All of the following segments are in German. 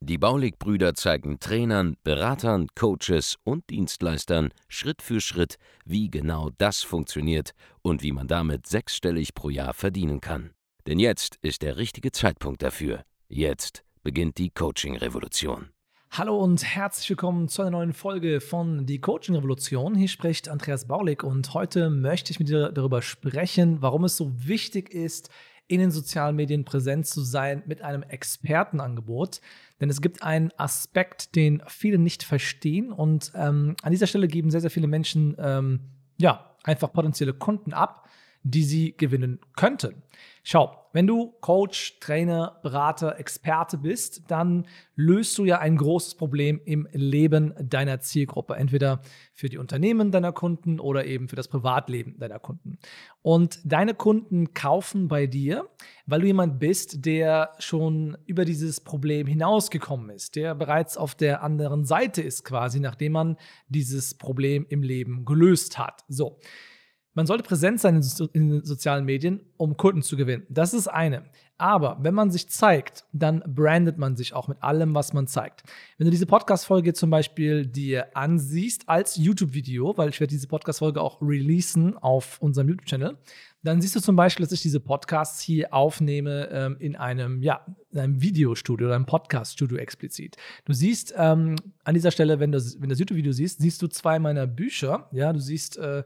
Die Baulig-Brüder zeigen Trainern, Beratern, Coaches und Dienstleistern Schritt für Schritt, wie genau das funktioniert und wie man damit sechsstellig pro Jahr verdienen kann. Denn jetzt ist der richtige Zeitpunkt dafür. Jetzt beginnt die Coaching-Revolution. Hallo und herzlich willkommen zu einer neuen Folge von Die Coaching Revolution. Hier spricht Andreas Baulig und heute möchte ich mit dir darüber sprechen, warum es so wichtig ist, in den sozialen Medien präsent zu sein mit einem Expertenangebot. Denn es gibt einen Aspekt, den viele nicht verstehen. Und ähm, an dieser Stelle geben sehr, sehr viele Menschen ähm, ja, einfach potenzielle Kunden ab, die sie gewinnen könnten. Schau, wenn du Coach, Trainer, Berater, Experte bist, dann löst du ja ein großes Problem im Leben deiner Zielgruppe. Entweder für die Unternehmen deiner Kunden oder eben für das Privatleben deiner Kunden. Und deine Kunden kaufen bei dir, weil du jemand bist, der schon über dieses Problem hinausgekommen ist, der bereits auf der anderen Seite ist quasi, nachdem man dieses Problem im Leben gelöst hat. So. Man sollte präsent sein in, den sozialen Medien, um Kunden zu gewinnen. Das ist eine. Aber wenn man sich zeigt, dann brandet man sich auch mit allem, was man zeigt. Wenn du diese Podcast-Folge zum Beispiel dir ansiehst als YouTube-Video, weil ich werde diese Podcast-Folge auch releasen auf unserem YouTube-Channel, dann siehst du zum Beispiel, dass ich diese Podcasts hier aufnehme ähm, in einem, ja, in einem Videostudio oder einem Podcast-Studio explizit. Du siehst ähm, an dieser Stelle, wenn du, wenn das YouTube-Video siehst, siehst du zwei meiner Bücher. Ja, du siehst äh,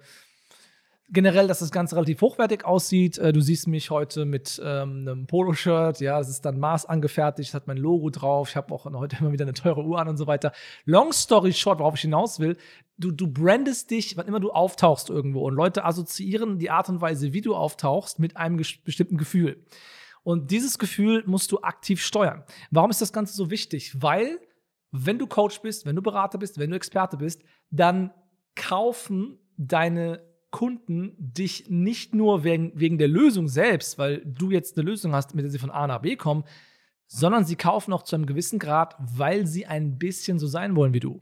generell, dass das Ganze relativ hochwertig aussieht. Äh, du siehst mich heute mit ähm, einem Poloshirt, ja, das ist dann Maß angefertigt, hat mein Logo drauf. Ich habe auch heute immer wieder eine teure Uhr an und so weiter. Long story short, worauf ich hinaus will, du, du brandest dich, wann immer du auftauchst irgendwo und Leute assoziieren die Art und Weise, wie du auftauchst, mit einem bestimmten Gefühl. Und dieses Gefühl musst du aktiv steuern. Warum ist das Ganze so wichtig? Weil, wenn du Coach bist, wenn du Berater bist, wenn du Experte bist, dann kaufen deine Kunden dich nicht nur wegen, wegen der Lösung selbst, weil du jetzt eine Lösung hast, mit der sie von A nach B kommen, sondern sie kaufen auch zu einem gewissen Grad, weil sie ein bisschen so sein wollen wie du.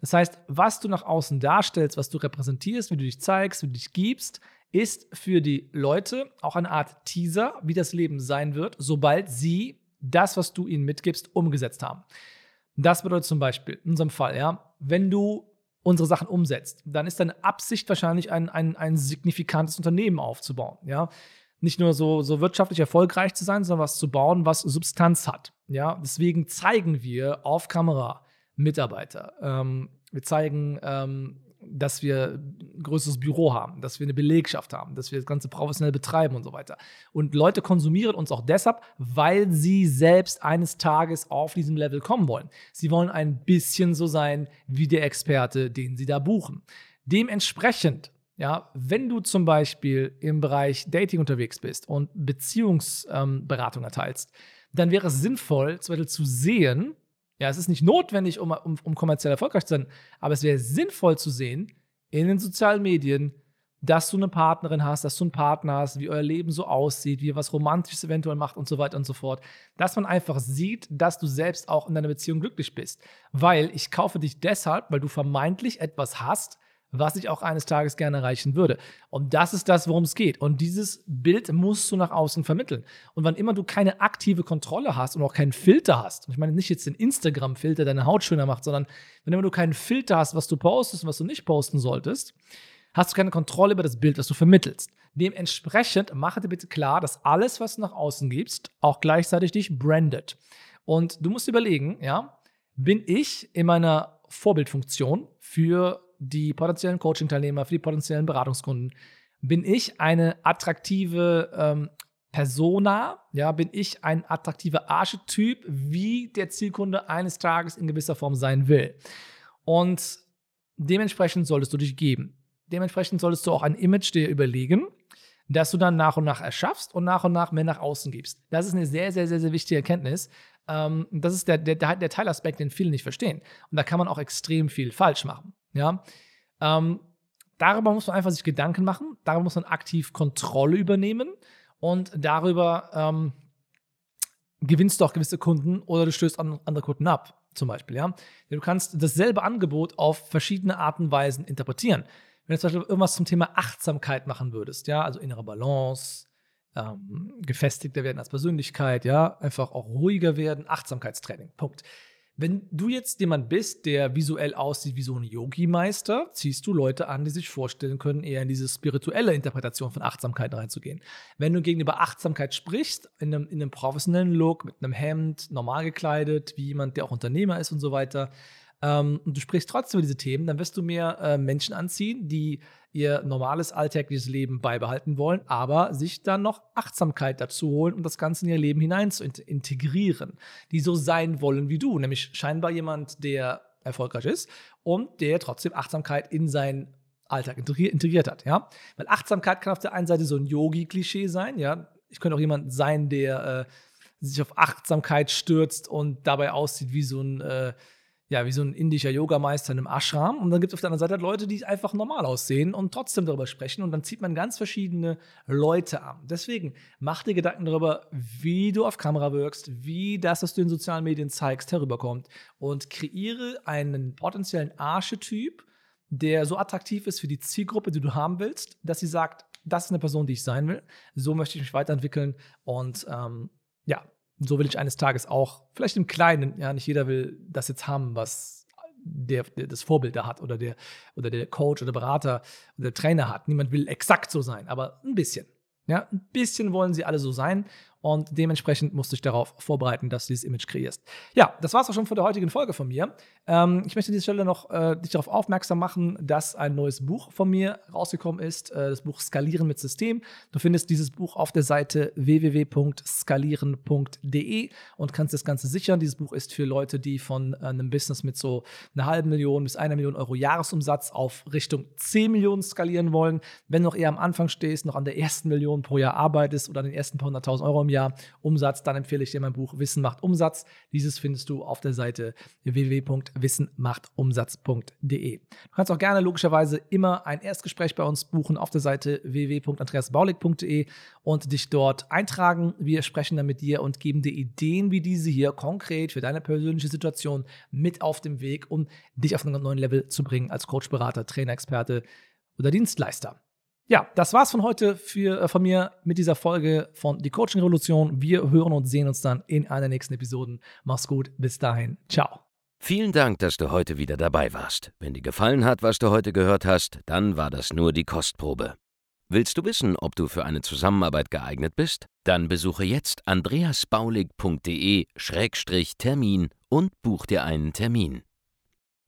Das heißt, was du nach außen darstellst, was du repräsentierst, wie du dich zeigst, wie du dich gibst, ist für die Leute auch eine Art Teaser, wie das Leben sein wird, sobald sie das, was du ihnen mitgibst, umgesetzt haben. Das bedeutet zum Beispiel, in unserem Fall, ja, wenn du unsere Sachen umsetzt, dann ist deine Absicht wahrscheinlich ein, ein, ein signifikantes Unternehmen aufzubauen. Ja? Nicht nur so, so wirtschaftlich erfolgreich zu sein, sondern was zu bauen, was Substanz hat. Ja? Deswegen zeigen wir auf Kamera Mitarbeiter. Ähm, wir zeigen ähm, dass wir ein größeres Büro haben, dass wir eine Belegschaft haben, dass wir das Ganze professionell betreiben und so weiter. Und Leute konsumieren uns auch deshalb, weil sie selbst eines Tages auf diesem Level kommen wollen. Sie wollen ein bisschen so sein wie der Experte, den sie da buchen. Dementsprechend, ja, wenn du zum Beispiel im Bereich Dating unterwegs bist und Beziehungsberatung ähm, erteilst, dann wäre es sinnvoll, zum Beispiel zu sehen, ja, es ist nicht notwendig, um, um, um kommerziell erfolgreich zu sein, aber es wäre sinnvoll zu sehen in den sozialen Medien, dass du eine Partnerin hast, dass du einen Partner hast, wie euer Leben so aussieht, wie ihr was Romantisches eventuell macht und so weiter und so fort. Dass man einfach sieht, dass du selbst auch in deiner Beziehung glücklich bist. Weil ich kaufe dich deshalb, weil du vermeintlich etwas hast, was ich auch eines Tages gerne erreichen würde. Und das ist das, worum es geht. Und dieses Bild musst du nach außen vermitteln. Und wann immer du keine aktive Kontrolle hast und auch keinen Filter hast, und ich meine nicht jetzt den Instagram-Filter, der deine Haut schöner macht, sondern wenn immer du keinen Filter hast, was du postest und was du nicht posten solltest, hast du keine Kontrolle über das Bild, was du vermittelst. Dementsprechend mache dir bitte klar, dass alles, was du nach außen gibst, auch gleichzeitig dich brandet. Und du musst überlegen, ja, bin ich in meiner Vorbildfunktion für die potenziellen Coaching-Teilnehmer, für die potenziellen Beratungskunden, bin ich eine attraktive ähm, Persona, ja, bin ich ein attraktiver Archetyp, wie der Zielkunde eines Tages in gewisser Form sein will. Und dementsprechend solltest du dich geben. Dementsprechend solltest du auch ein Image dir überlegen, das du dann nach und nach erschaffst und nach und nach mehr nach außen gibst. Das ist eine sehr, sehr, sehr, sehr wichtige Erkenntnis. Ähm, das ist der, der, der Teilaspekt, den viele nicht verstehen. Und da kann man auch extrem viel falsch machen. Ja? Ähm, darüber muss man einfach sich Gedanken machen, darüber muss man aktiv Kontrolle übernehmen und darüber ähm, gewinnst du auch gewisse Kunden oder du stößt andere Kunden ab, zum Beispiel. Ja? Du kannst dasselbe Angebot auf verschiedene Arten und Weisen interpretieren. Wenn du zum Beispiel irgendwas zum Thema Achtsamkeit machen würdest, ja, also innere Balance, ähm, gefestigter werden als Persönlichkeit, ja, einfach auch ruhiger werden, Achtsamkeitstraining, Punkt. Wenn du jetzt jemand bist, der visuell aussieht wie so ein Yogi-Meister, ziehst du Leute an, die sich vorstellen können, eher in diese spirituelle Interpretation von Achtsamkeit reinzugehen. Wenn du gegenüber Achtsamkeit sprichst, in einem, in einem professionellen Look, mit einem Hemd, normal gekleidet, wie jemand, der auch Unternehmer ist und so weiter, ähm, und du sprichst trotzdem über diese Themen, dann wirst du mehr äh, Menschen anziehen, die ihr normales alltägliches Leben beibehalten wollen, aber sich dann noch Achtsamkeit dazu holen, um das Ganze in ihr Leben hinein zu integrieren, die so sein wollen wie du, nämlich scheinbar jemand, der erfolgreich ist und der trotzdem Achtsamkeit in seinen Alltag integriert hat, ja. Weil Achtsamkeit kann auf der einen Seite so ein Yogi-Klischee sein, ja. Ich könnte auch jemand sein, der äh, sich auf Achtsamkeit stürzt und dabei aussieht wie so ein äh, ja, wie so ein indischer Yogameister in einem Ashram. Und dann gibt es auf der anderen Seite Leute, die einfach normal aussehen und trotzdem darüber sprechen. Und dann zieht man ganz verschiedene Leute an. Deswegen mach dir Gedanken darüber, wie du auf Kamera wirkst, wie das, was du in sozialen Medien zeigst, herüberkommt. Und kreiere einen potenziellen Archetyp, der so attraktiv ist für die Zielgruppe, die du haben willst, dass sie sagt, das ist eine Person, die ich sein will. So möchte ich mich weiterentwickeln. Und ähm, ja, so will ich eines Tages auch, vielleicht im Kleinen, ja, nicht jeder will das jetzt haben, was der, der das Vorbild da hat oder der, oder der Coach oder Berater oder der Trainer hat. Niemand will exakt so sein, aber ein bisschen. Ja, ein bisschen wollen sie alle so sein und dementsprechend musst du dich darauf vorbereiten, dass du dieses Image kreierst. Ja, das war es auch schon von der heutigen Folge von mir. Ähm, ich möchte an dieser Stelle noch äh, dich darauf aufmerksam machen, dass ein neues Buch von mir rausgekommen ist, äh, das Buch Skalieren mit System. Du findest dieses Buch auf der Seite www.skalieren.de und kannst das Ganze sichern. Dieses Buch ist für Leute, die von äh, einem Business mit so einer halben Million bis einer Million Euro Jahresumsatz auf Richtung 10 Millionen skalieren wollen. Wenn du noch eher am Anfang stehst, noch an der ersten Million pro Jahr arbeitest oder an den ersten paar hunderttausend Euro im Jahr Umsatz, dann empfehle ich dir mein Buch Wissen macht Umsatz. Dieses findest du auf der Seite www.wissenmachtumsatz.de. Du kannst auch gerne logischerweise immer ein Erstgespräch bei uns buchen auf der Seite www.andreasbaulig.de und dich dort eintragen. Wir sprechen dann mit dir und geben dir Ideen wie diese hier konkret für deine persönliche Situation mit auf dem Weg, um dich auf einen neuen Level zu bringen als Coach, Berater, Trainer, Experte oder Dienstleister. Ja, das war's von heute für, äh, von mir mit dieser Folge von Die Coaching Revolution. Wir hören und sehen uns dann in einer nächsten Episode. Mach's gut, bis dahin. Ciao. Vielen Dank, dass du heute wieder dabei warst. Wenn dir gefallen hat, was du heute gehört hast, dann war das nur die Kostprobe. Willst du wissen, ob du für eine Zusammenarbeit geeignet bist? Dann besuche jetzt andreasbaulig.de-termin und buch dir einen Termin.